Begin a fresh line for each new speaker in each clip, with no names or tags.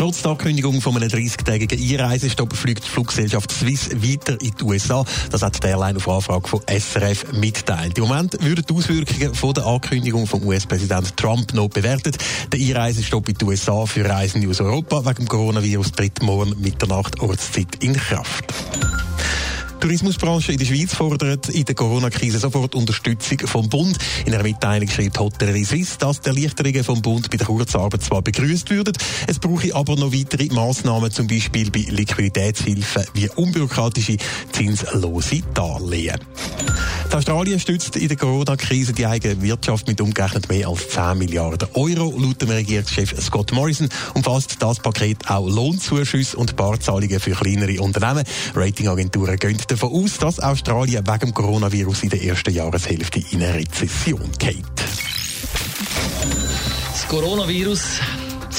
Trotz der Ankündigung von einem 30-tägigen Einreisestopp fliegt die Fluggesellschaft Swiss weiter in die USA. Das hat die Airline auf Anfrage von SRF mitteilt. Im Moment würden die Auswirkungen von der Ankündigung vom US-Präsident Trump noch bewertet. Der Einreisestopp in die USA für Reisende aus Europa wegen dem Coronavirus tritt morgen Mitternacht Ortszeit in Kraft. Die Tourismusbranche in der Schweiz fordert in der Corona-Krise sofort Unterstützung vom Bund. In einer Mitteilung schreibt Hotellerie Suisse, dass die Erleichterungen vom Bund bei der Kurzarbeit zwar begrüßt würden, es brauche aber noch weitere Massnahmen, zum Beispiel bei Liquiditätshilfen wie unbürokratische zinslose Darlehen. Die Australien stützt in der Corona-Krise die eigene Wirtschaft mit umgerechnet mehr als 10 Milliarden Euro. Laut dem Regierungschef Scott Morrison umfasst das Paket auch Lohnzuschüsse und Barzahlungen für kleinere Unternehmen. Ratingagenturen gehen davon aus, dass Australien wegen dem Coronavirus in der ersten Jahreshälfte in eine Rezession geht.
Das Coronavirus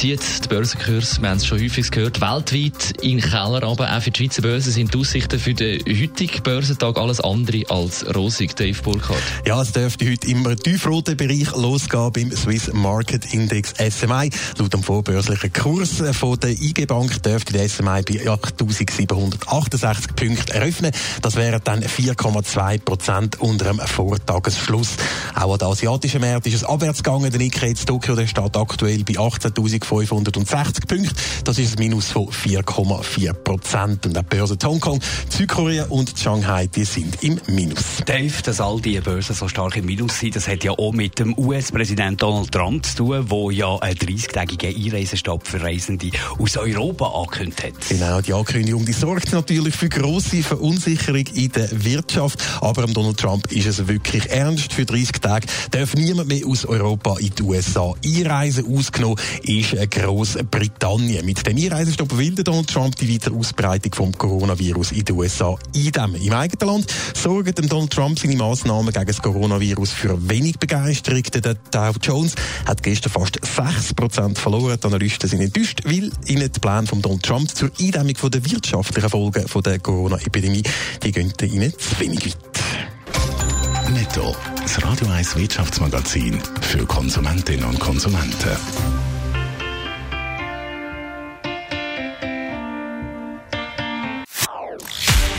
zieht die Börsenkurs, wir haben es schon häufig gehört, weltweit in Keller. Aber auch für die Schweizer Börse sind die Aussichten für den heutigen Börsentag alles andere als rosig. Dave Burkhardt.
Ja, es dürfte heute im tiefroten Bereich losgehen beim Swiss Market Index SMI. Laut dem vorbörslichen Kurs von der IG Bank dürfte der SMI bei 8.768 Punkten eröffnen. Das wären dann 4,2 Prozent unter dem Vortagesschluss. Auch an den asiatischen Märkten ist es abwärts gegangen. Der Nikkei in Tokio der steht aktuell bei 18.000 560 Punkte. Das ist ein Minus von 4,4 Prozent. Und auch die Börse Hongkong, Südkorea und Shanghai, die sind im Minus.
Dave, dass all diese Börsen so stark im Minus sind, das hat ja auch mit dem US-Präsident Donald Trump zu tun, der ja einen 30-tägigen Einreisestopp für Reisende aus Europa angekündigt hat.
Genau, die Ankündigung, die sorgt natürlich für grosse Verunsicherung in der Wirtschaft. Aber Donald Trump ist es wirklich ernst. Für 30 Tage darf niemand mehr aus Europa in die USA einreisen. Ausgenommen ist Großbritannien. Mit dem Einreisestopp will Donald Trump die weitere Ausbreitung vom Coronavirus in den USA eindämmen. Im eigenen Land sorgen Donald Trump seine Maßnahmen gegen das Coronavirus für wenig Begeisterung. Der Dow Jones hat gestern fast 6% verloren. Die Analysten sind enttäuscht, weil ihnen die Pläne von Donald Trump zur Eindämmung der wirtschaftlichen Folgen der Corona-Epidemie, die gehen ihnen zu wenig weit.
Netto, das Radio 1 Wirtschaftsmagazin für Konsumentinnen und Konsumenten.